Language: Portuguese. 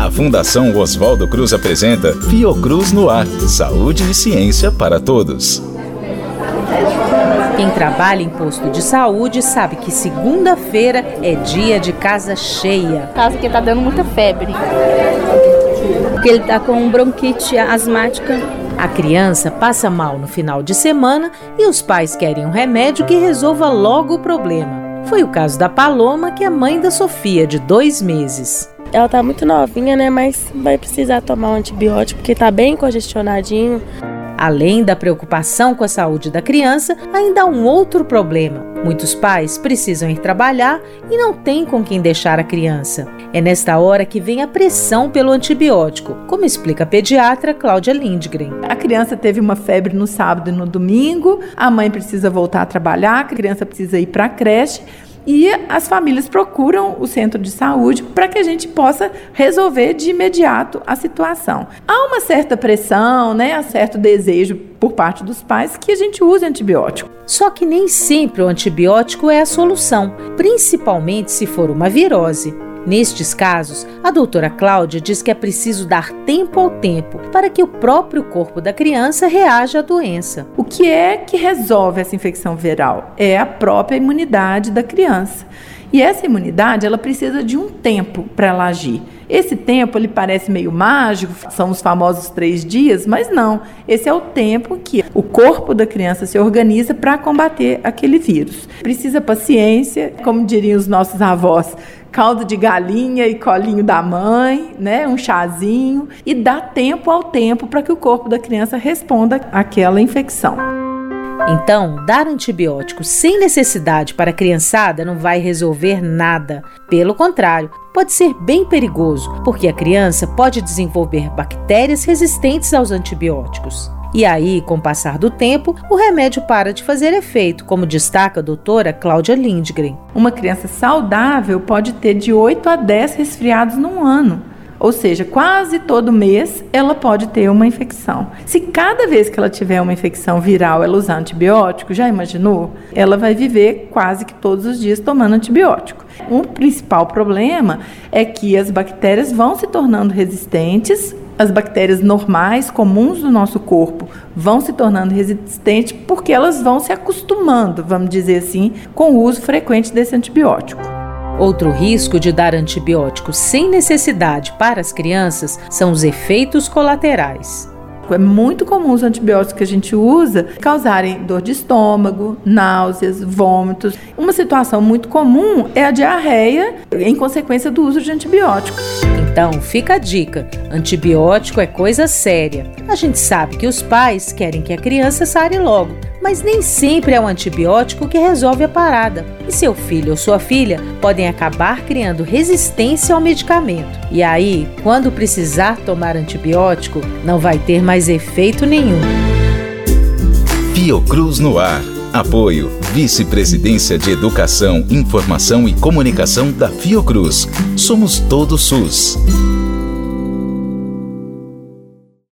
A Fundação Oswaldo Cruz apresenta Fiocruz no Ar Saúde e Ciência para Todos. Quem trabalha em posto de saúde sabe que segunda-feira é dia de casa cheia. Caso que tá dando muita febre. Porque ele tá com bronquite asmática. A criança passa mal no final de semana e os pais querem um remédio que resolva logo o problema. Foi o caso da Paloma, que é mãe da Sofia, de dois meses. Ela tá muito novinha, né? Mas vai precisar tomar um antibiótico porque tá bem congestionadinho. Além da preocupação com a saúde da criança, ainda há um outro problema. Muitos pais precisam ir trabalhar e não têm com quem deixar a criança. É nesta hora que vem a pressão pelo antibiótico, como explica a pediatra Cláudia Lindgren. A criança teve uma febre no sábado e no domingo, a mãe precisa voltar a trabalhar, a criança precisa ir para a creche e as famílias procuram o centro de saúde para que a gente possa resolver de imediato a situação. Há uma certa pressão, né, há certo desejo por parte dos pais que a gente use antibiótico. Só que nem sempre o antibiótico é a solução, principalmente se for uma virose. Nestes casos, a doutora Cláudia diz que é preciso dar tempo ao tempo para que o próprio corpo da criança reaja à doença. O que é que resolve essa infecção viral? É a própria imunidade da criança. E essa imunidade, ela precisa de um tempo para ela agir. Esse tempo, ele parece meio mágico, são os famosos três dias, mas não. Esse é o tempo que o corpo da criança se organiza para combater aquele vírus. Precisa paciência, como diriam os nossos avós, caldo de galinha e colinho da mãe, né, um chazinho e dá tempo ao tempo para que o corpo da criança responda àquela infecção. Então, dar antibiótico sem necessidade para a criançada não vai resolver nada. Pelo contrário, pode ser bem perigoso, porque a criança pode desenvolver bactérias resistentes aos antibióticos. E aí, com o passar do tempo, o remédio para de fazer efeito, como destaca a doutora Cláudia Lindgren. Uma criança saudável pode ter de 8 a 10 resfriados num ano. Ou seja, quase todo mês ela pode ter uma infecção. Se cada vez que ela tiver uma infecção viral ela usar antibiótico, já imaginou? Ela vai viver quase que todos os dias tomando antibiótico. Um principal problema é que as bactérias vão se tornando resistentes as bactérias normais, comuns do nosso corpo, vão se tornando resistentes porque elas vão se acostumando, vamos dizer assim, com o uso frequente desse antibiótico. Outro risco de dar antibiótico sem necessidade para as crianças são os efeitos colaterais. É muito comum os antibióticos que a gente usa causarem dor de estômago, náuseas, vômitos. Uma situação muito comum é a diarreia em consequência do uso de antibióticos. Então, fica a dica: antibiótico é coisa séria. A gente sabe que os pais querem que a criança sare logo, mas nem sempre é o antibiótico que resolve a parada. E seu filho ou sua filha podem acabar criando resistência ao medicamento. E aí, quando precisar tomar antibiótico, não vai ter mais efeito nenhum. Fiocruz no ar. Apoio Vice-Presidência de Educação, Informação e Comunicação da Fiocruz. Somos todo SUS.